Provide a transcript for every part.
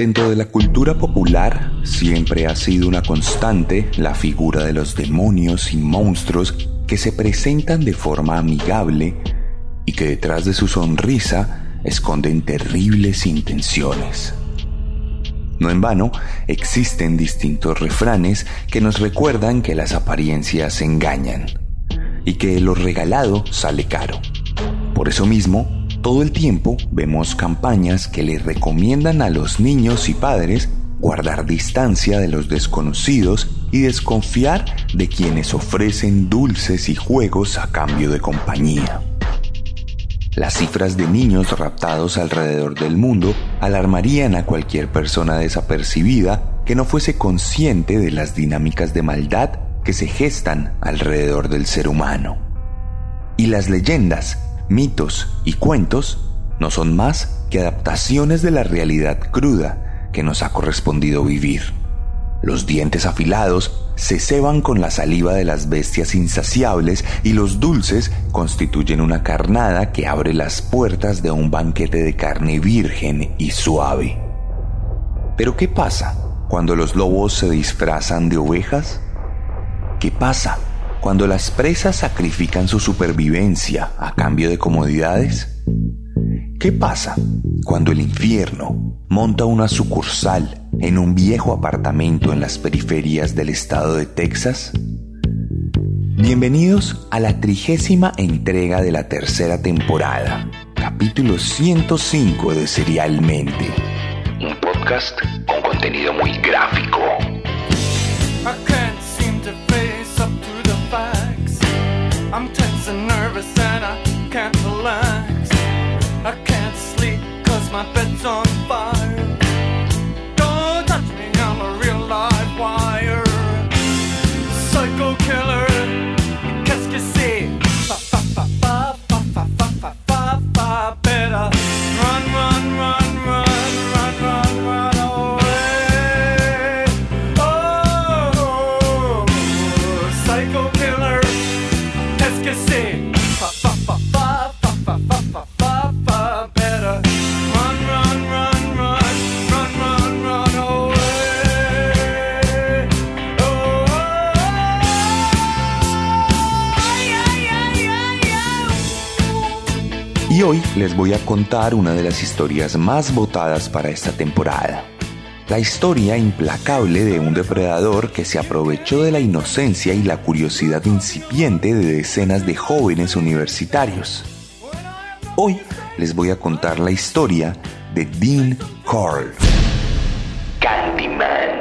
Dentro de la cultura popular siempre ha sido una constante la figura de los demonios y monstruos que se presentan de forma amigable y que detrás de su sonrisa esconden terribles intenciones. No en vano, existen distintos refranes que nos recuerdan que las apariencias engañan y que lo regalado sale caro. Por eso mismo, todo el tiempo vemos campañas que le recomiendan a los niños y padres guardar distancia de los desconocidos y desconfiar de quienes ofrecen dulces y juegos a cambio de compañía. Las cifras de niños raptados alrededor del mundo alarmarían a cualquier persona desapercibida que no fuese consciente de las dinámicas de maldad que se gestan alrededor del ser humano. Y las leyendas mitos y cuentos no son más que adaptaciones de la realidad cruda que nos ha correspondido vivir. Los dientes afilados se ceban con la saliva de las bestias insaciables y los dulces constituyen una carnada que abre las puertas de un banquete de carne virgen y suave. Pero ¿qué pasa cuando los lobos se disfrazan de ovejas? ¿Qué pasa cuando las presas sacrifican su supervivencia a cambio de comodidades? ¿Qué pasa cuando el infierno monta una sucursal en un viejo apartamento en las periferias del estado de Texas? Bienvenidos a la trigésima entrega de la tercera temporada, capítulo 105 de Serialmente, un podcast con contenido muy gráfico. my hoy les voy a contar una de las historias más votadas para esta temporada. La historia implacable de un depredador que se aprovechó de la inocencia y la curiosidad incipiente de decenas de jóvenes universitarios. Hoy les voy a contar la historia de Dean Carl. Candyman.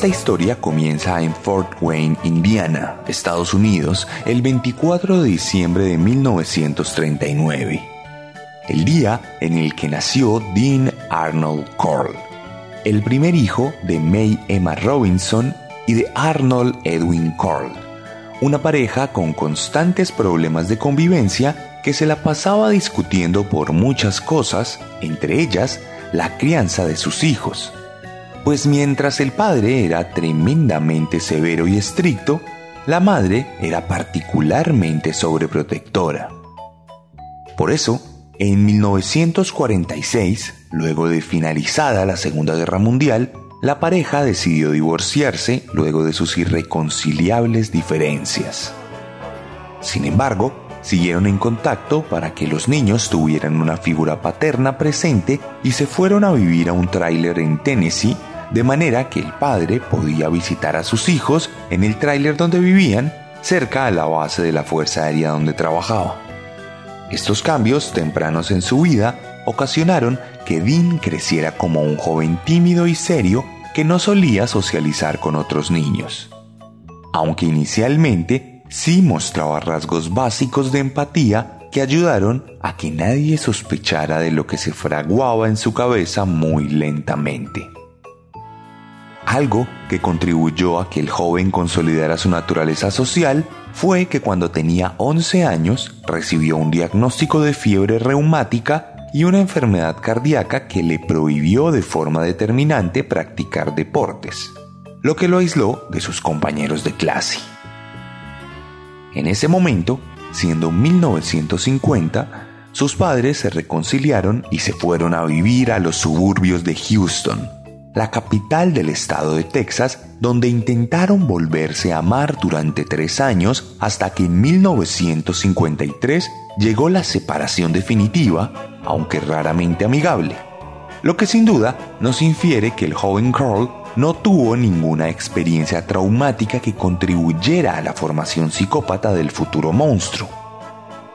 Esta historia comienza en Fort Wayne, Indiana, Estados Unidos, el 24 de diciembre de 1939, el día en el que nació Dean Arnold Corll, el primer hijo de May Emma Robinson y de Arnold Edwin Corll, una pareja con constantes problemas de convivencia que se la pasaba discutiendo por muchas cosas, entre ellas la crianza de sus hijos pues mientras el padre era tremendamente severo y estricto, la madre era particularmente sobreprotectora. Por eso, en 1946, luego de finalizada la Segunda Guerra Mundial, la pareja decidió divorciarse luego de sus irreconciliables diferencias. Sin embargo, siguieron en contacto para que los niños tuvieran una figura paterna presente y se fueron a vivir a un tráiler en Tennessee, de manera que el padre podía visitar a sus hijos en el tráiler donde vivían, cerca a la base de la Fuerza Aérea donde trabajaba. Estos cambios tempranos en su vida ocasionaron que Dean creciera como un joven tímido y serio que no solía socializar con otros niños. Aunque inicialmente sí mostraba rasgos básicos de empatía que ayudaron a que nadie sospechara de lo que se fraguaba en su cabeza muy lentamente. Algo que contribuyó a que el joven consolidara su naturaleza social fue que cuando tenía 11 años recibió un diagnóstico de fiebre reumática y una enfermedad cardíaca que le prohibió de forma determinante practicar deportes, lo que lo aisló de sus compañeros de clase. En ese momento, siendo 1950, sus padres se reconciliaron y se fueron a vivir a los suburbios de Houston, la capital del estado de Texas, donde intentaron volverse a amar durante tres años hasta que en 1953 llegó la separación definitiva, aunque raramente amigable. Lo que sin duda nos infiere que el joven Carl no tuvo ninguna experiencia traumática que contribuyera a la formación psicópata del futuro monstruo.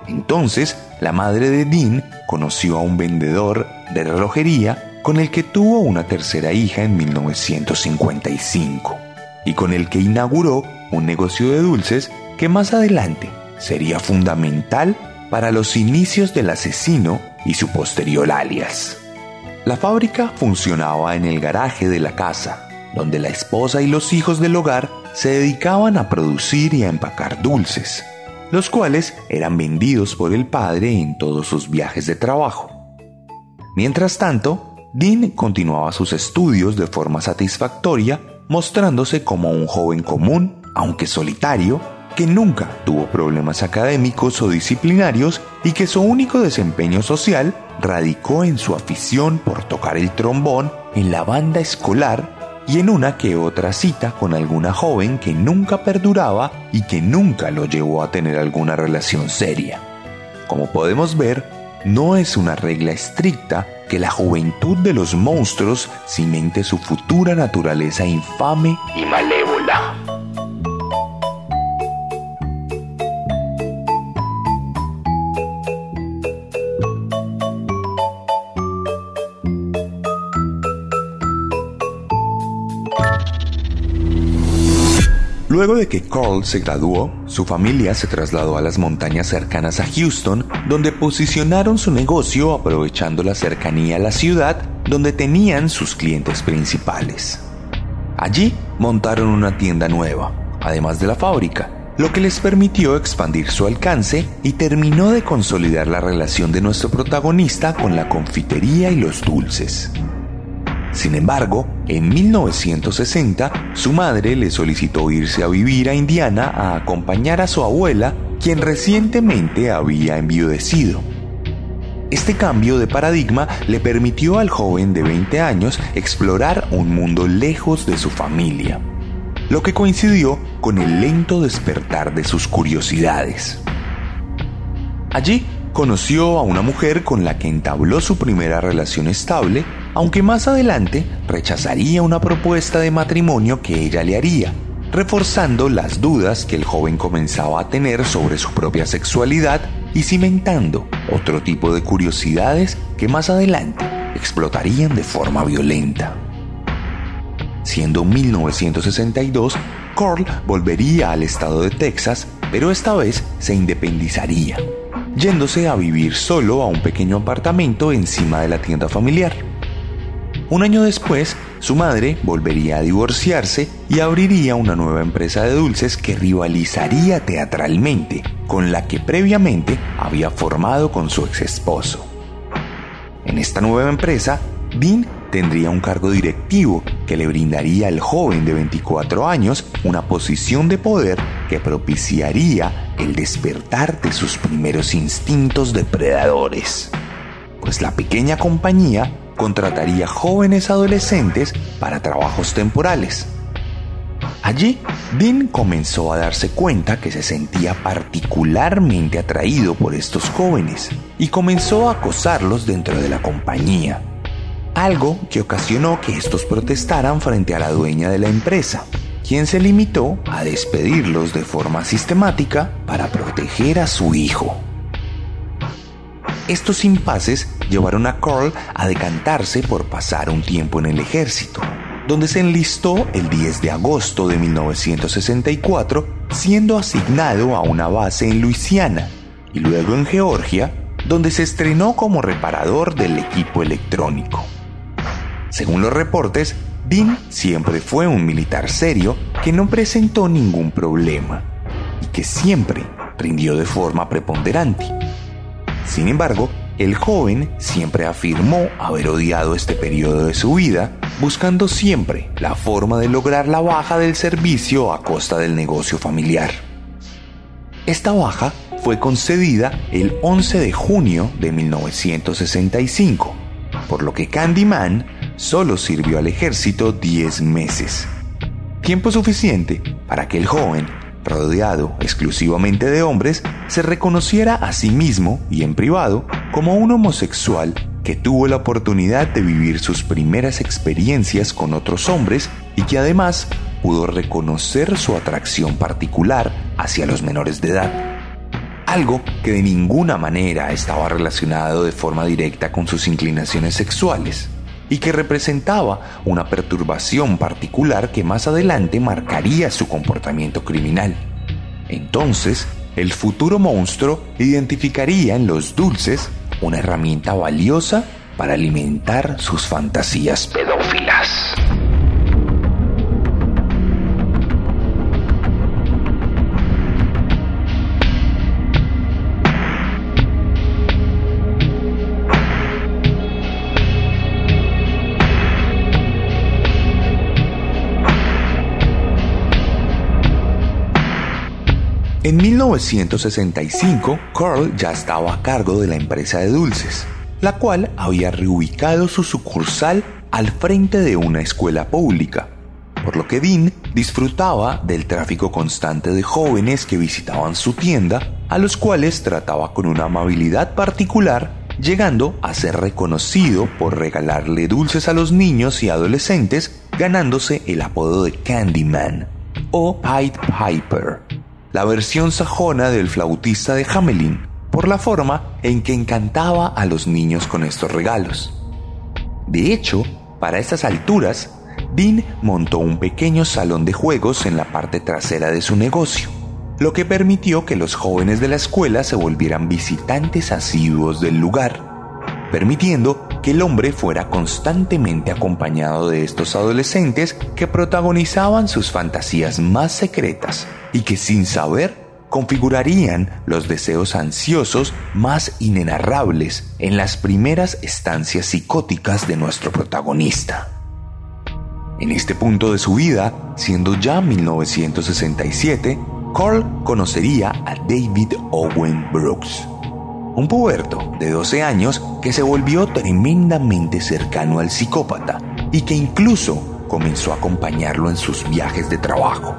Entonces, la madre de Dean conoció a un vendedor de relojería con el que tuvo una tercera hija en 1955 y con el que inauguró un negocio de dulces que más adelante sería fundamental para los inicios del asesino y su posterior alias. La fábrica funcionaba en el garaje de la casa, donde la esposa y los hijos del hogar se dedicaban a producir y a empacar dulces, los cuales eran vendidos por el padre en todos sus viajes de trabajo. Mientras tanto, Dean continuaba sus estudios de forma satisfactoria, mostrándose como un joven común, aunque solitario, que nunca tuvo problemas académicos o disciplinarios y que su único desempeño social radicó en su afición por tocar el trombón en la banda escolar y en una que otra cita con alguna joven que nunca perduraba y que nunca lo llevó a tener alguna relación seria. Como podemos ver, no es una regla estricta que la juventud de los monstruos cimente su futura naturaleza infame y malévola. Luego de que Carl se graduó, su familia se trasladó a las montañas cercanas a Houston, donde posicionaron su negocio aprovechando la cercanía a la ciudad donde tenían sus clientes principales. Allí montaron una tienda nueva, además de la fábrica, lo que les permitió expandir su alcance y terminó de consolidar la relación de nuestro protagonista con la confitería y los dulces. Sin embargo, en 1960, su madre le solicitó irse a vivir a Indiana a acompañar a su abuela, quien recientemente había enviudecido. Este cambio de paradigma le permitió al joven de 20 años explorar un mundo lejos de su familia, lo que coincidió con el lento despertar de sus curiosidades. Allí conoció a una mujer con la que entabló su primera relación estable, aunque más adelante rechazaría una propuesta de matrimonio que ella le haría, reforzando las dudas que el joven comenzaba a tener sobre su propia sexualidad y cimentando otro tipo de curiosidades que más adelante explotarían de forma violenta. Siendo 1962, Carl volvería al estado de Texas, pero esta vez se independizaría yéndose a vivir solo a un pequeño apartamento encima de la tienda familiar. Un año después, su madre volvería a divorciarse y abriría una nueva empresa de dulces que rivalizaría teatralmente con la que previamente había formado con su ex esposo. En esta nueva empresa, Dean tendría un cargo directivo que le brindaría al joven de 24 años una posición de poder que propiciaría el despertar de sus primeros instintos depredadores, pues la pequeña compañía contrataría jóvenes adolescentes para trabajos temporales. Allí, Dean comenzó a darse cuenta que se sentía particularmente atraído por estos jóvenes y comenzó a acosarlos dentro de la compañía, algo que ocasionó que estos protestaran frente a la dueña de la empresa, quien se limitó a despedirlos de forma sistemática para proteger a su hijo. Estos impases llevaron a Carl a decantarse por pasar un tiempo en el ejército, donde se enlistó el 10 de agosto de 1964, siendo asignado a una base en Luisiana y luego en Georgia, donde se estrenó como reparador del equipo electrónico. Según los reportes, Dean siempre fue un militar serio que no presentó ningún problema y que siempre rindió de forma preponderante. Sin embargo, el joven siempre afirmó haber odiado este periodo de su vida, buscando siempre la forma de lograr la baja del servicio a costa del negocio familiar. Esta baja fue concedida el 11 de junio de 1965, por lo que Candyman solo sirvió al ejército 10 meses. Tiempo suficiente para que el joven rodeado exclusivamente de hombres, se reconociera a sí mismo y en privado como un homosexual que tuvo la oportunidad de vivir sus primeras experiencias con otros hombres y que además pudo reconocer su atracción particular hacia los menores de edad. Algo que de ninguna manera estaba relacionado de forma directa con sus inclinaciones sexuales y que representaba una perturbación particular que más adelante marcaría su comportamiento criminal. Entonces, el futuro monstruo identificaría en los dulces una herramienta valiosa para alimentar sus fantasías pedófilas. En 1965, Carl ya estaba a cargo de la empresa de dulces, la cual había reubicado su sucursal al frente de una escuela pública, por lo que Dean disfrutaba del tráfico constante de jóvenes que visitaban su tienda, a los cuales trataba con una amabilidad particular, llegando a ser reconocido por regalarle dulces a los niños y adolescentes, ganándose el apodo de Candyman o Pied Piper la versión sajona del flautista de Hamelin, por la forma en que encantaba a los niños con estos regalos. De hecho, para estas alturas, Dean montó un pequeño salón de juegos en la parte trasera de su negocio, lo que permitió que los jóvenes de la escuela se volvieran visitantes asiduos del lugar permitiendo que el hombre fuera constantemente acompañado de estos adolescentes que protagonizaban sus fantasías más secretas y que sin saber configurarían los deseos ansiosos más inenarrables en las primeras estancias psicóticas de nuestro protagonista. En este punto de su vida, siendo ya 1967, Carl conocería a David Owen Brooks, un puberto de 12 años que se volvió tremendamente cercano al psicópata y que incluso comenzó a acompañarlo en sus viajes de trabajo.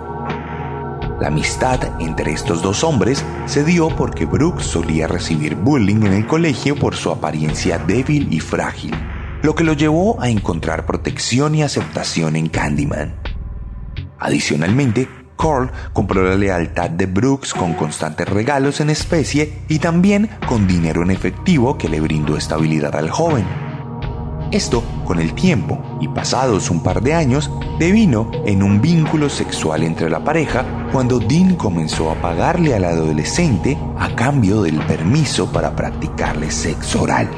La amistad entre estos dos hombres se dio porque Brooks solía recibir bullying en el colegio por su apariencia débil y frágil, lo que lo llevó a encontrar protección y aceptación en Candyman. Adicionalmente, Carl compró la lealtad de Brooks con constantes regalos en especie y también con dinero en efectivo que le brindó estabilidad al joven. Esto, con el tiempo y pasados un par de años, devino en un vínculo sexual entre la pareja cuando Dean comenzó a pagarle al adolescente a cambio del permiso para practicarle sexo oral.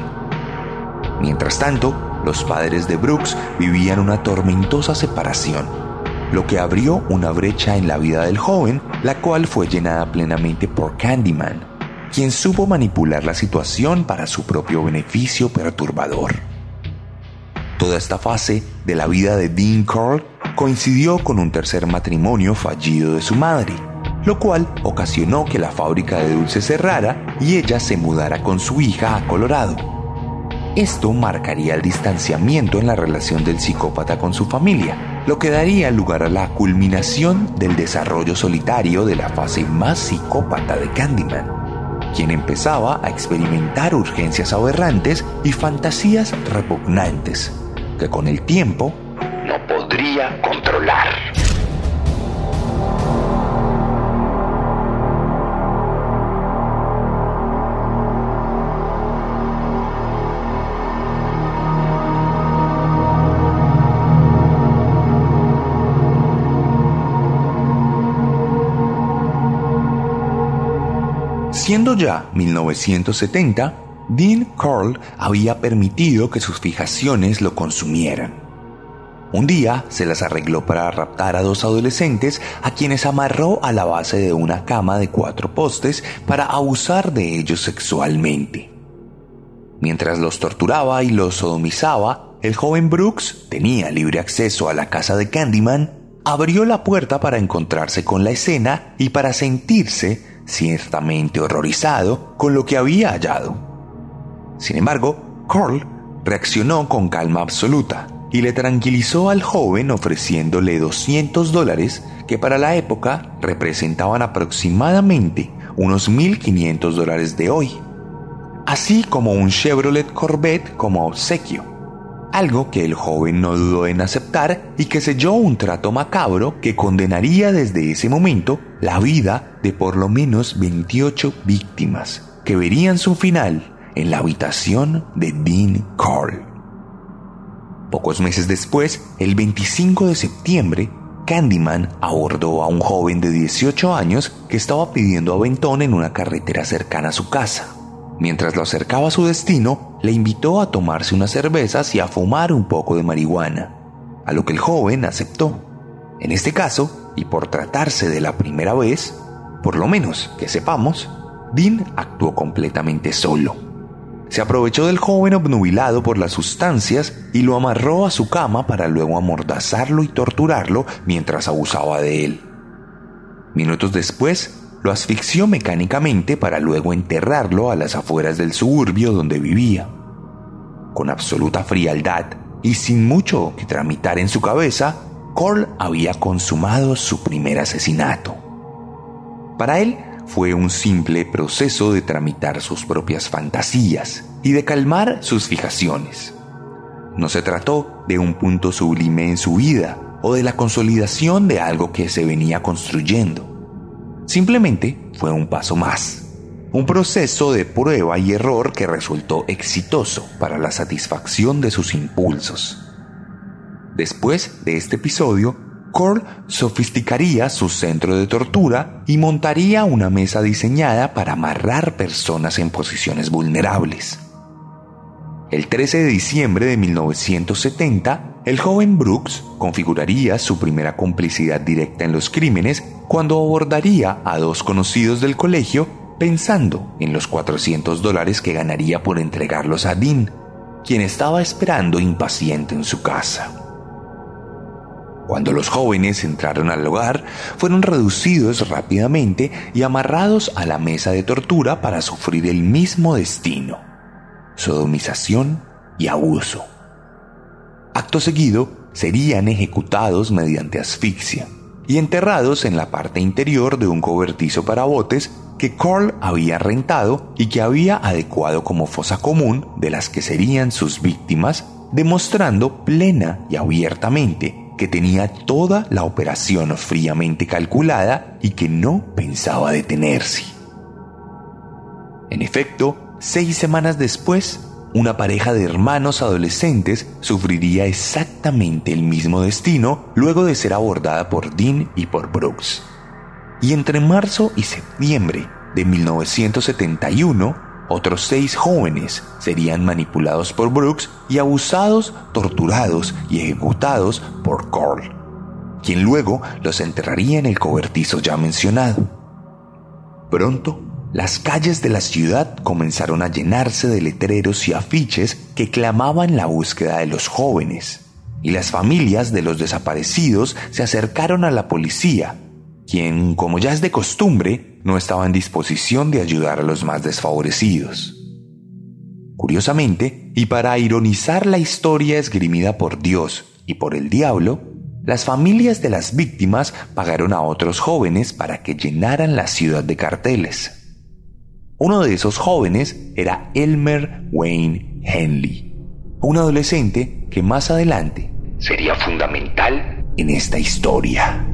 Mientras tanto, los padres de Brooks vivían una tormentosa separación lo que abrió una brecha en la vida del joven, la cual fue llenada plenamente por Candyman, quien supo manipular la situación para su propio beneficio perturbador. Toda esta fase de la vida de Dean Carl coincidió con un tercer matrimonio fallido de su madre, lo cual ocasionó que la fábrica de dulces cerrara y ella se mudara con su hija a Colorado. Esto marcaría el distanciamiento en la relación del psicópata con su familia, lo que daría lugar a la culminación del desarrollo solitario de la fase más psicópata de Candyman, quien empezaba a experimentar urgencias aberrantes y fantasías repugnantes, que con el tiempo no podría controlar. Siendo ya 1970, Dean Carl había permitido que sus fijaciones lo consumieran. Un día se las arregló para raptar a dos adolescentes a quienes amarró a la base de una cama de cuatro postes para abusar de ellos sexualmente. Mientras los torturaba y los sodomizaba, el joven Brooks tenía libre acceso a la casa de Candyman, abrió la puerta para encontrarse con la escena y para sentirse ciertamente horrorizado con lo que había hallado. Sin embargo, Carl reaccionó con calma absoluta y le tranquilizó al joven ofreciéndole 200 dólares que para la época representaban aproximadamente unos 1.500 dólares de hoy, así como un Chevrolet Corvette como obsequio, algo que el joven no dudó en aceptar y que selló un trato macabro que condenaría desde ese momento la vida de por lo menos 28 víctimas que verían su final en la habitación de Dean Carl. Pocos meses después, el 25 de septiembre, Candyman abordó a un joven de 18 años que estaba pidiendo aventón en una carretera cercana a su casa. Mientras lo acercaba a su destino, le invitó a tomarse unas cervezas y a fumar un poco de marihuana, a lo que el joven aceptó. En este caso, y por tratarse de la primera vez, por lo menos que sepamos, Dean actuó completamente solo. Se aprovechó del joven obnubilado por las sustancias y lo amarró a su cama para luego amordazarlo y torturarlo mientras abusaba de él. Minutos después, lo asfixió mecánicamente para luego enterrarlo a las afueras del suburbio donde vivía. Con absoluta frialdad y sin mucho que tramitar en su cabeza, Cole había consumado su primer asesinato. Para él fue un simple proceso de tramitar sus propias fantasías y de calmar sus fijaciones. No se trató de un punto sublime en su vida o de la consolidación de algo que se venía construyendo. Simplemente fue un paso más, un proceso de prueba y error que resultó exitoso para la satisfacción de sus impulsos. Después de este episodio, Cole sofisticaría su centro de tortura y montaría una mesa diseñada para amarrar personas en posiciones vulnerables. El 13 de diciembre de 1970, el joven Brooks configuraría su primera complicidad directa en los crímenes cuando abordaría a dos conocidos del colegio pensando en los 400 dólares que ganaría por entregarlos a Dean, quien estaba esperando impaciente en su casa. Cuando los jóvenes entraron al hogar, fueron reducidos rápidamente y amarrados a la mesa de tortura para sufrir el mismo destino, sodomización y abuso. Acto seguido, serían ejecutados mediante asfixia y enterrados en la parte interior de un cobertizo para botes que Carl había rentado y que había adecuado como fosa común de las que serían sus víctimas, demostrando plena y abiertamente que tenía toda la operación fríamente calculada y que no pensaba detenerse. En efecto, seis semanas después, una pareja de hermanos adolescentes sufriría exactamente el mismo destino luego de ser abordada por Dean y por Brooks. Y entre marzo y septiembre de 1971, otros seis jóvenes serían manipulados por Brooks y abusados, torturados y ejecutados por Carl, quien luego los enterraría en el cobertizo ya mencionado. Pronto, las calles de la ciudad comenzaron a llenarse de letreros y afiches que clamaban la búsqueda de los jóvenes, y las familias de los desaparecidos se acercaron a la policía, quien, como ya es de costumbre, no estaba en disposición de ayudar a los más desfavorecidos. Curiosamente, y para ironizar la historia esgrimida por Dios y por el diablo, las familias de las víctimas pagaron a otros jóvenes para que llenaran la ciudad de carteles. Uno de esos jóvenes era Elmer Wayne Henley, un adolescente que más adelante sería fundamental en esta historia.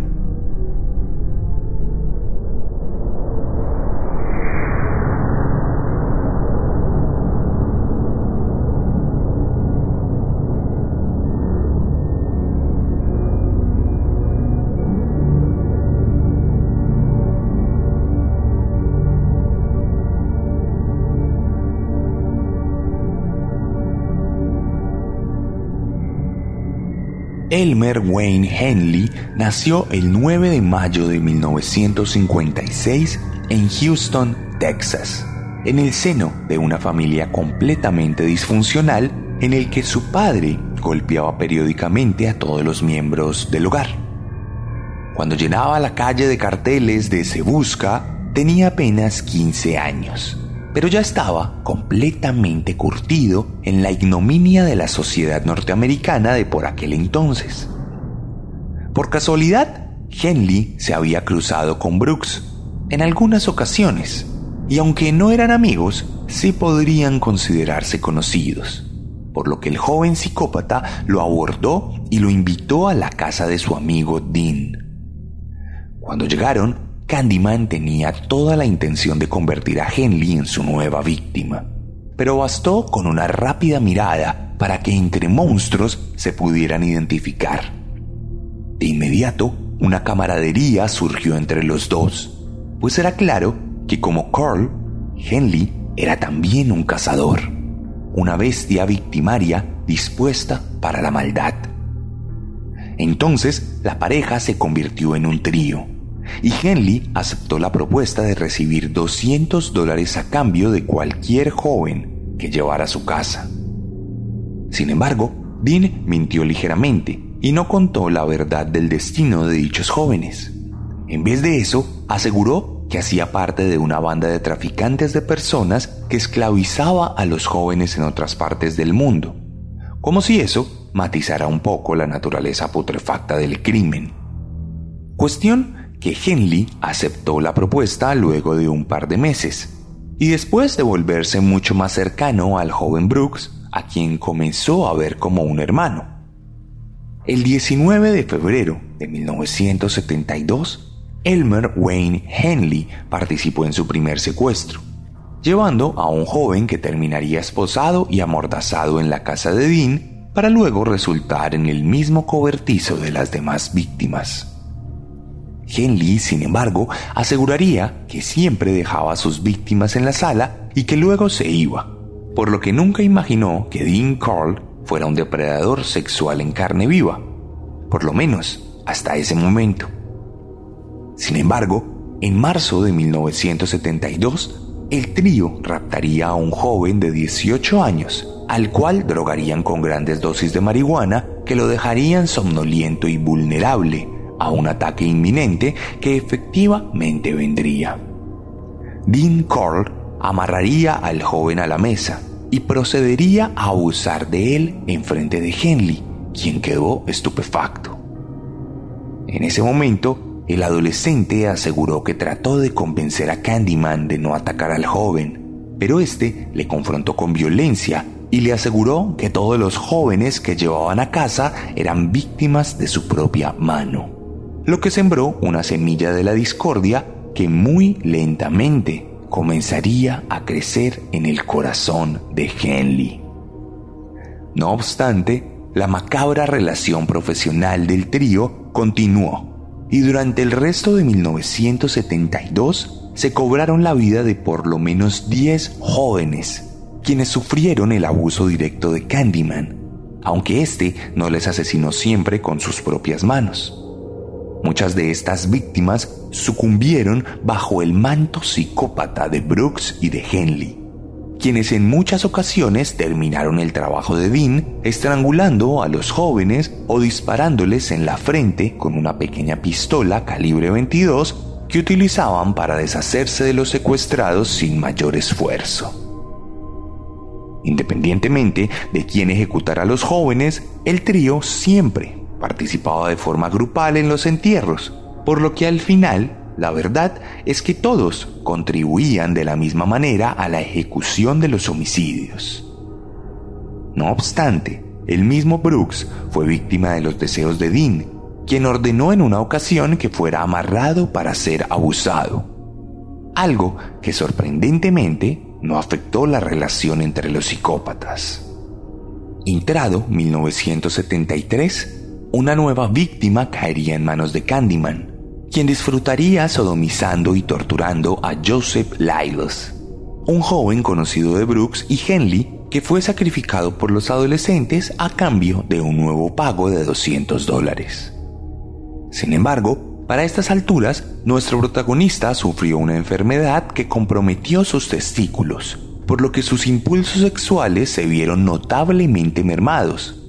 Elmer Wayne Henley nació el 9 de mayo de 1956 en Houston, Texas, en el seno de una familia completamente disfuncional en el que su padre golpeaba periódicamente a todos los miembros del hogar. Cuando llenaba la calle de carteles de Se Busca, tenía apenas 15 años pero ya estaba completamente curtido en la ignominia de la sociedad norteamericana de por aquel entonces. Por casualidad, Henley se había cruzado con Brooks en algunas ocasiones, y aunque no eran amigos, sí podrían considerarse conocidos, por lo que el joven psicópata lo abordó y lo invitó a la casa de su amigo Dean. Cuando llegaron, Candyman tenía toda la intención de convertir a Henley en su nueva víctima, pero bastó con una rápida mirada para que entre monstruos se pudieran identificar. De inmediato, una camaradería surgió entre los dos, pues era claro que como Carl, Henley era también un cazador, una bestia victimaria dispuesta para la maldad. Entonces, la pareja se convirtió en un trío y Henley aceptó la propuesta de recibir 200 dólares a cambio de cualquier joven que llevara a su casa. Sin embargo, Dean mintió ligeramente y no contó la verdad del destino de dichos jóvenes. En vez de eso, aseguró que hacía parte de una banda de traficantes de personas que esclavizaba a los jóvenes en otras partes del mundo, como si eso matizara un poco la naturaleza putrefacta del crimen. Cuestión que Henley aceptó la propuesta luego de un par de meses, y después de volverse mucho más cercano al joven Brooks, a quien comenzó a ver como un hermano. El 19 de febrero de 1972, Elmer Wayne Henley participó en su primer secuestro, llevando a un joven que terminaría esposado y amordazado en la casa de Dean para luego resultar en el mismo cobertizo de las demás víctimas. Henley, sin embargo, aseguraría que siempre dejaba a sus víctimas en la sala y que luego se iba, por lo que nunca imaginó que Dean Carl fuera un depredador sexual en carne viva, por lo menos hasta ese momento. Sin embargo, en marzo de 1972, el trío raptaría a un joven de 18 años, al cual drogarían con grandes dosis de marihuana que lo dejarían somnoliento y vulnerable a un ataque inminente que efectivamente vendría. Dean Carl amarraría al joven a la mesa y procedería a abusar de él en frente de Henley, quien quedó estupefacto. En ese momento, el adolescente aseguró que trató de convencer a Candyman de no atacar al joven, pero este le confrontó con violencia y le aseguró que todos los jóvenes que llevaban a casa eran víctimas de su propia mano lo que sembró una semilla de la discordia que muy lentamente comenzaría a crecer en el corazón de Henley. No obstante, la macabra relación profesional del trío continuó y durante el resto de 1972 se cobraron la vida de por lo menos 10 jóvenes, quienes sufrieron el abuso directo de Candyman, aunque éste no les asesinó siempre con sus propias manos. Muchas de estas víctimas sucumbieron bajo el manto psicópata de Brooks y de Henley, quienes en muchas ocasiones terminaron el trabajo de Dean estrangulando a los jóvenes o disparándoles en la frente con una pequeña pistola calibre 22 que utilizaban para deshacerse de los secuestrados sin mayor esfuerzo. Independientemente de quién ejecutara a los jóvenes, el trío siempre participaba de forma grupal en los entierros, por lo que al final la verdad es que todos contribuían de la misma manera a la ejecución de los homicidios. No obstante, el mismo Brooks fue víctima de los deseos de Dean, quien ordenó en una ocasión que fuera amarrado para ser abusado. Algo que sorprendentemente no afectó la relación entre los psicópatas. Entrado 1973, una nueva víctima caería en manos de Candyman, quien disfrutaría sodomizando y torturando a Joseph Lyles, un joven conocido de Brooks y Henley que fue sacrificado por los adolescentes a cambio de un nuevo pago de 200 dólares. Sin embargo, para estas alturas, nuestro protagonista sufrió una enfermedad que comprometió sus testículos, por lo que sus impulsos sexuales se vieron notablemente mermados.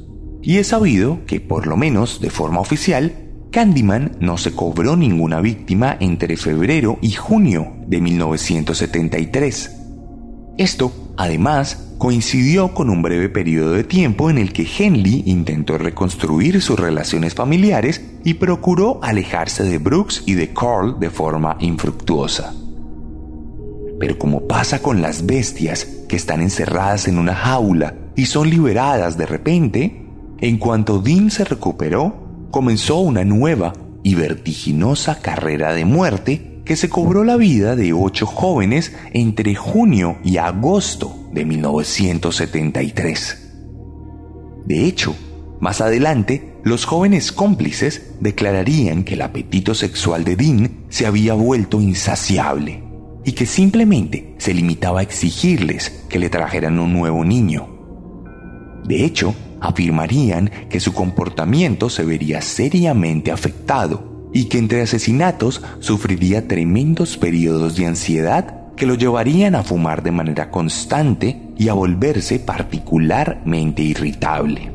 Y es sabido que, por lo menos de forma oficial, Candyman no se cobró ninguna víctima entre febrero y junio de 1973. Esto, además, coincidió con un breve periodo de tiempo en el que Henley intentó reconstruir sus relaciones familiares y procuró alejarse de Brooks y de Carl de forma infructuosa. Pero como pasa con las bestias que están encerradas en una jaula y son liberadas de repente, en cuanto Dean se recuperó, comenzó una nueva y vertiginosa carrera de muerte que se cobró la vida de ocho jóvenes entre junio y agosto de 1973. De hecho, más adelante, los jóvenes cómplices declararían que el apetito sexual de Dean se había vuelto insaciable y que simplemente se limitaba a exigirles que le trajeran un nuevo niño. De hecho, afirmarían que su comportamiento se vería seriamente afectado y que entre asesinatos sufriría tremendos periodos de ansiedad que lo llevarían a fumar de manera constante y a volverse particularmente irritable.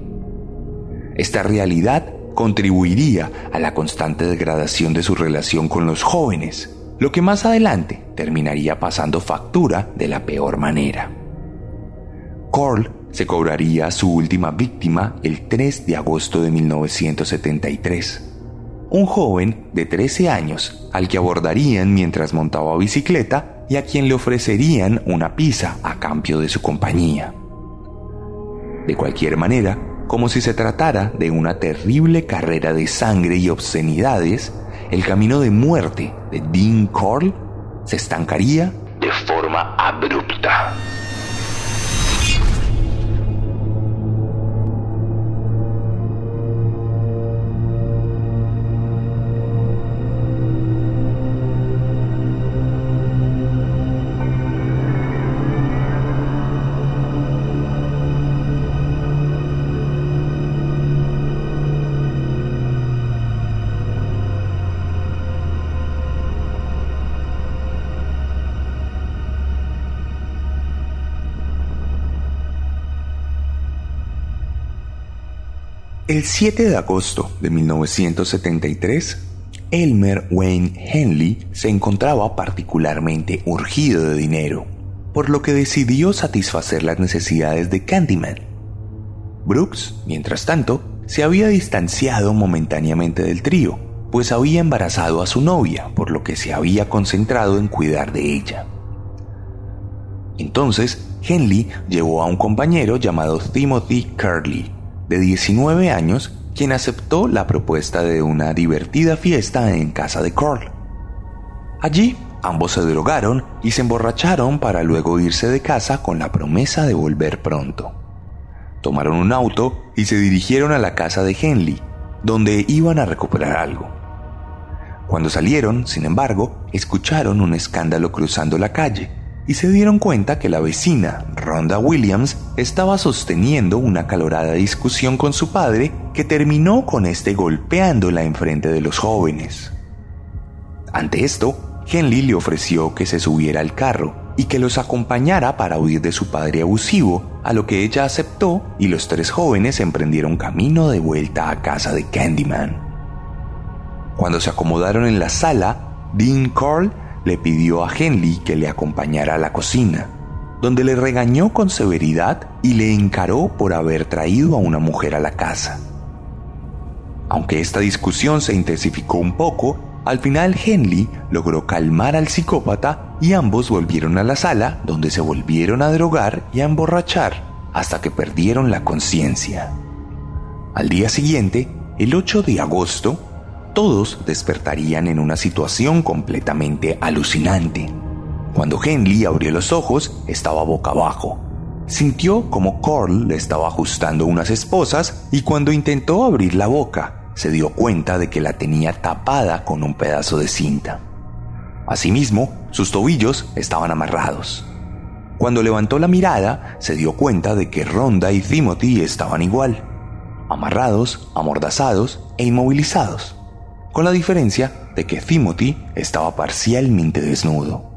Esta realidad contribuiría a la constante degradación de su relación con los jóvenes, lo que más adelante terminaría pasando factura de la peor manera. Cole se cobraría su última víctima el 3 de agosto de 1973. Un joven de 13 años al que abordarían mientras montaba bicicleta y a quien le ofrecerían una pizza a cambio de su compañía. De cualquier manera, como si se tratara de una terrible carrera de sangre y obscenidades, el camino de muerte de Dean Corll se estancaría de forma abrupta. El 7 de agosto de 1973, Elmer Wayne Henley se encontraba particularmente urgido de dinero, por lo que decidió satisfacer las necesidades de Candyman. Brooks, mientras tanto, se había distanciado momentáneamente del trío, pues había embarazado a su novia, por lo que se había concentrado en cuidar de ella. Entonces, Henley llevó a un compañero llamado Timothy Curley, de 19 años, quien aceptó la propuesta de una divertida fiesta en casa de Carl. Allí, ambos se drogaron y se emborracharon para luego irse de casa con la promesa de volver pronto. Tomaron un auto y se dirigieron a la casa de Henley, donde iban a recuperar algo. Cuando salieron, sin embargo, escucharon un escándalo cruzando la calle y se dieron cuenta que la vecina, Rhonda Williams, estaba sosteniendo una calorada discusión con su padre que terminó con este golpeándola enfrente de los jóvenes. Ante esto, Henley le ofreció que se subiera al carro y que los acompañara para huir de su padre abusivo, a lo que ella aceptó y los tres jóvenes emprendieron camino de vuelta a casa de Candyman. Cuando se acomodaron en la sala, Dean Carl le pidió a Henley que le acompañara a la cocina. donde le regañó con severidad y le encaró por haber traído a una mujer a la casa. Aunque esta discusión se intensificó un poco, al final Henley logró calmar al psicópata y ambos volvieron a la sala donde se volvieron a drogar y a emborrachar hasta que perdieron la conciencia. Al día siguiente, el 8 de agosto, todos despertarían en una situación completamente alucinante. Cuando Henley abrió los ojos, estaba boca abajo. Sintió como Carl le estaba ajustando unas esposas y cuando intentó abrir la boca, se dio cuenta de que la tenía tapada con un pedazo de cinta. Asimismo, sus tobillos estaban amarrados. Cuando levantó la mirada, se dio cuenta de que Ronda y Timothy estaban igual, amarrados, amordazados e inmovilizados, con la diferencia de que Timothy estaba parcialmente desnudo.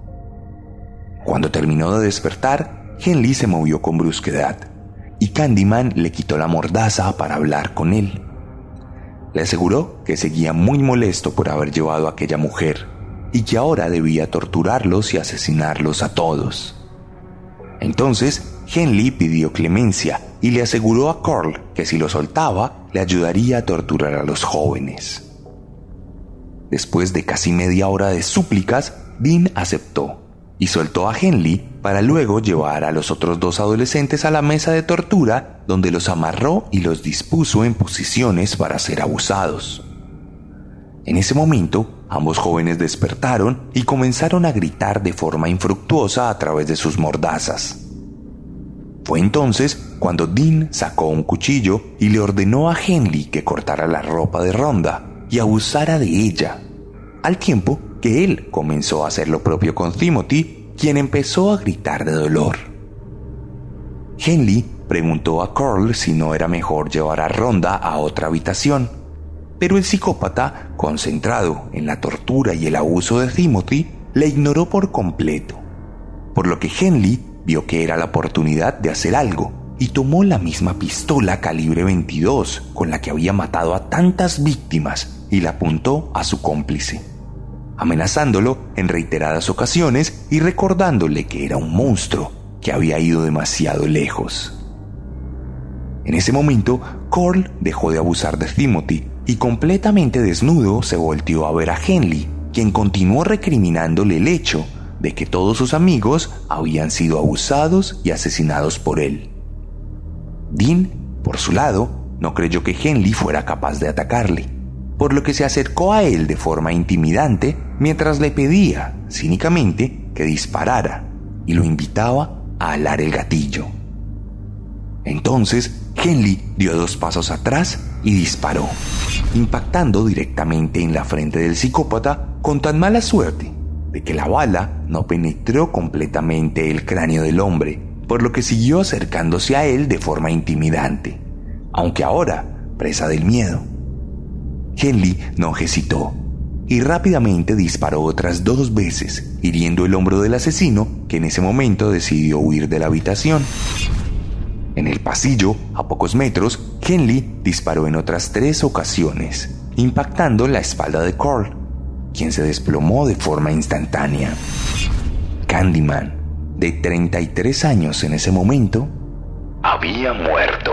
Cuando terminó de despertar, Henley se movió con brusquedad y Candyman le quitó la mordaza para hablar con él. Le aseguró que seguía muy molesto por haber llevado a aquella mujer y que ahora debía torturarlos y asesinarlos a todos. Entonces, Henley pidió clemencia y le aseguró a Carl que si lo soltaba, le ayudaría a torturar a los jóvenes. Después de casi media hora de súplicas, Dean aceptó y soltó a Henley para luego llevar a los otros dos adolescentes a la mesa de tortura donde los amarró y los dispuso en posiciones para ser abusados. En ese momento, ambos jóvenes despertaron y comenzaron a gritar de forma infructuosa a través de sus mordazas. Fue entonces cuando Dean sacó un cuchillo y le ordenó a Henley que cortara la ropa de Ronda y abusara de ella, al tiempo que él comenzó a hacer lo propio con Timothy, quien empezó a gritar de dolor. Henley preguntó a Carl si no era mejor llevar a Ronda a otra habitación, pero el psicópata, concentrado en la tortura y el abuso de Timothy, le ignoró por completo, por lo que Henley vio que era la oportunidad de hacer algo y tomó la misma pistola calibre 22 con la que había matado a tantas víctimas y la apuntó a su cómplice, amenazándolo en reiteradas ocasiones y recordándole que era un monstruo que había ido demasiado lejos. En ese momento, Cole dejó de abusar de Timothy y completamente desnudo se volteó a ver a Henley, quien continuó recriminándole el hecho de que todos sus amigos habían sido abusados y asesinados por él. Dean, por su lado, no creyó que Henley fuera capaz de atacarle, por lo que se acercó a él de forma intimidante mientras le pedía, cínicamente, que disparara y lo invitaba a alar el gatillo. Entonces, Henley dio dos pasos atrás y disparó, impactando directamente en la frente del psicópata con tan mala suerte de que la bala no penetró completamente el cráneo del hombre, por lo que siguió acercándose a él de forma intimidante, aunque ahora presa del miedo. Henley no hesitó y rápidamente disparó otras dos veces, hiriendo el hombro del asesino, que en ese momento decidió huir de la habitación. En el pasillo, a pocos metros, Henley disparó en otras tres ocasiones, impactando la espalda de Carl, quien se desplomó de forma instantánea. Candyman, de 33 años en ese momento, había muerto.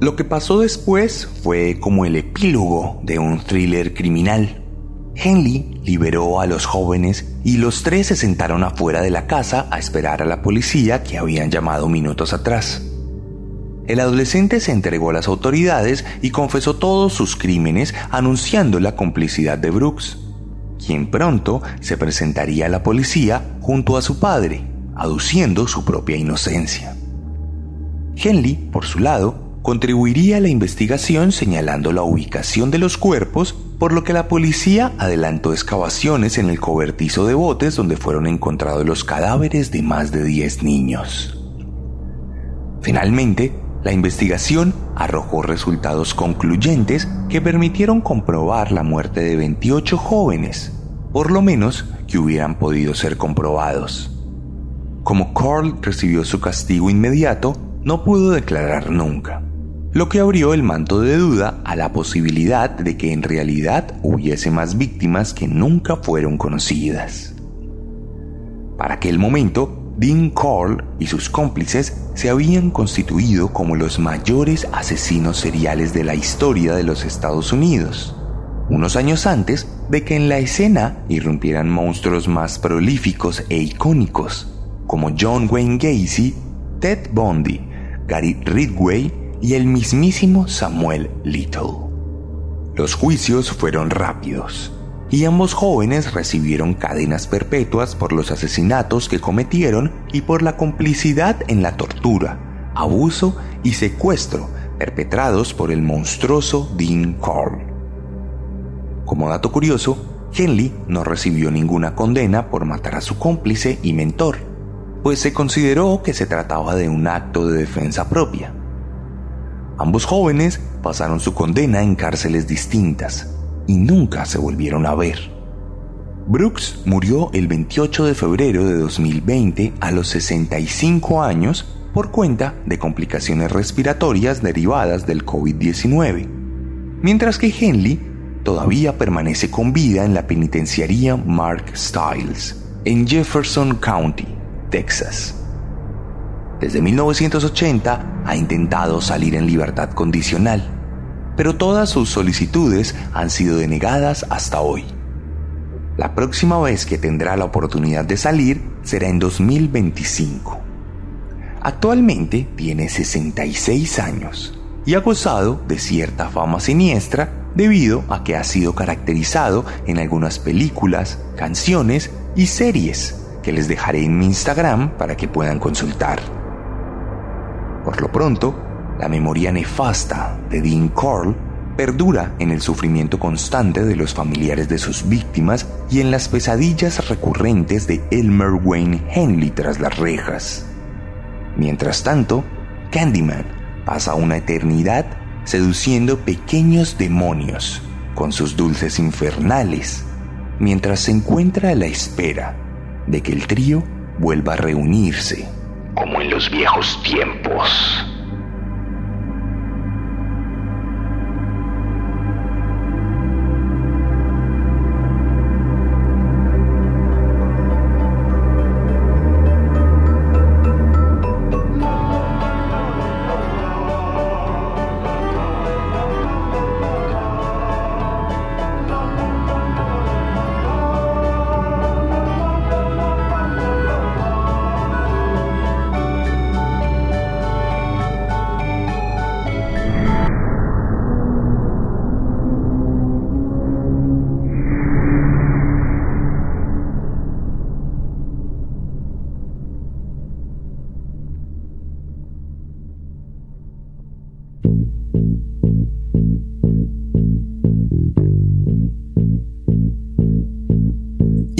Lo que pasó después fue como el epílogo de un thriller criminal. Henley liberó a los jóvenes y los tres se sentaron afuera de la casa a esperar a la policía que habían llamado minutos atrás. El adolescente se entregó a las autoridades y confesó todos sus crímenes anunciando la complicidad de Brooks, quien pronto se presentaría a la policía junto a su padre, aduciendo su propia inocencia. Henley, por su lado, contribuiría a la investigación señalando la ubicación de los cuerpos, por lo que la policía adelantó excavaciones en el cobertizo de botes donde fueron encontrados los cadáveres de más de 10 niños. Finalmente, la investigación arrojó resultados concluyentes que permitieron comprobar la muerte de 28 jóvenes, por lo menos que hubieran podido ser comprobados. Como Carl recibió su castigo inmediato, no pudo declarar nunca, lo que abrió el manto de duda a la posibilidad de que en realidad hubiese más víctimas que nunca fueron conocidas. Para aquel momento, Dean Carl y sus cómplices se habían constituido como los mayores asesinos seriales de la historia de los Estados Unidos, unos años antes de que en la escena irrumpieran monstruos más prolíficos e icónicos, como John Wayne Gacy, Ted Bundy, Gary Ridgway y el mismísimo Samuel Little. Los juicios fueron rápidos y ambos jóvenes recibieron cadenas perpetuas por los asesinatos que cometieron y por la complicidad en la tortura, abuso y secuestro perpetrados por el monstruoso Dean Carl. Como dato curioso, Henley no recibió ninguna condena por matar a su cómplice y mentor, pues se consideró que se trataba de un acto de defensa propia. Ambos jóvenes pasaron su condena en cárceles distintas, y nunca se volvieron a ver. Brooks murió el 28 de febrero de 2020 a los 65 años por cuenta de complicaciones respiratorias derivadas del COVID-19, mientras que Henley todavía permanece con vida en la penitenciaría Mark Stiles, en Jefferson County, Texas. Desde 1980 ha intentado salir en libertad condicional, pero todas sus solicitudes han sido denegadas hasta hoy. La próxima vez que tendrá la oportunidad de salir será en 2025. Actualmente tiene 66 años y ha gozado de cierta fama siniestra debido a que ha sido caracterizado en algunas películas, canciones y series que les dejaré en mi Instagram para que puedan consultar. Por lo pronto, la memoria nefasta de Dean Carl perdura en el sufrimiento constante de los familiares de sus víctimas y en las pesadillas recurrentes de Elmer Wayne Henley tras las rejas. Mientras tanto, Candyman pasa una eternidad seduciendo pequeños demonios con sus dulces infernales, mientras se encuentra a la espera de que el trío vuelva a reunirse, como en los viejos tiempos.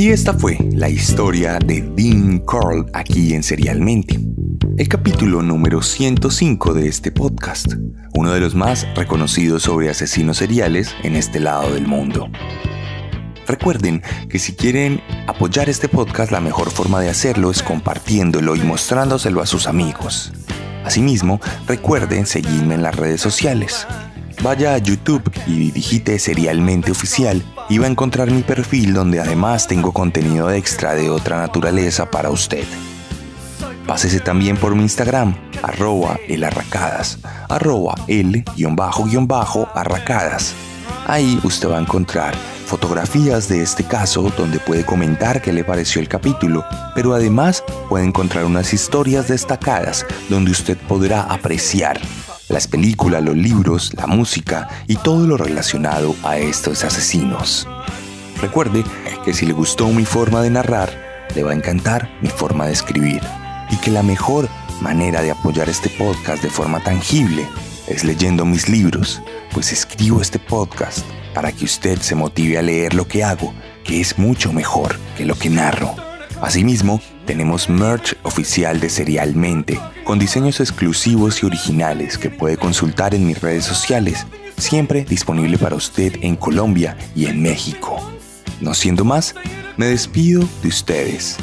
Y esta fue la historia de Dean Carl aquí en Serialmente. El capítulo número 105 de este podcast, uno de los más reconocidos sobre asesinos seriales en este lado del mundo. Recuerden que si quieren apoyar este podcast, la mejor forma de hacerlo es compartiéndolo y mostrándoselo a sus amigos. Asimismo, recuerden seguirme en las redes sociales. Vaya a YouTube y digite Serialmente Oficial y va a encontrar mi perfil donde además tengo contenido extra de otra naturaleza para usted. Pásese también por mi Instagram, arroba elarracadas, arroba el-arracadas. Ahí usted va a encontrar fotografías de este caso donde puede comentar qué le pareció el capítulo, pero además puede encontrar unas historias destacadas donde usted podrá apreciar las películas, los libros, la música y todo lo relacionado a estos asesinos. Recuerde que si le gustó mi forma de narrar, le va a encantar mi forma de escribir y que la mejor manera de apoyar este podcast de forma tangible es leyendo mis libros, pues escribo este podcast para que usted se motive a leer lo que hago, que es mucho mejor que lo que narro. Asimismo, tenemos merch oficial de Serialmente, con diseños exclusivos y originales que puede consultar en mis redes sociales, siempre disponible para usted en Colombia y en México. No siendo más, me despido de ustedes,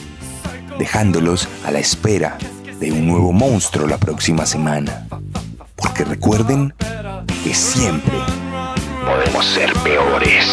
dejándolos a la espera de un nuevo monstruo la próxima semana. Porque recuerden que siempre podemos ser peores.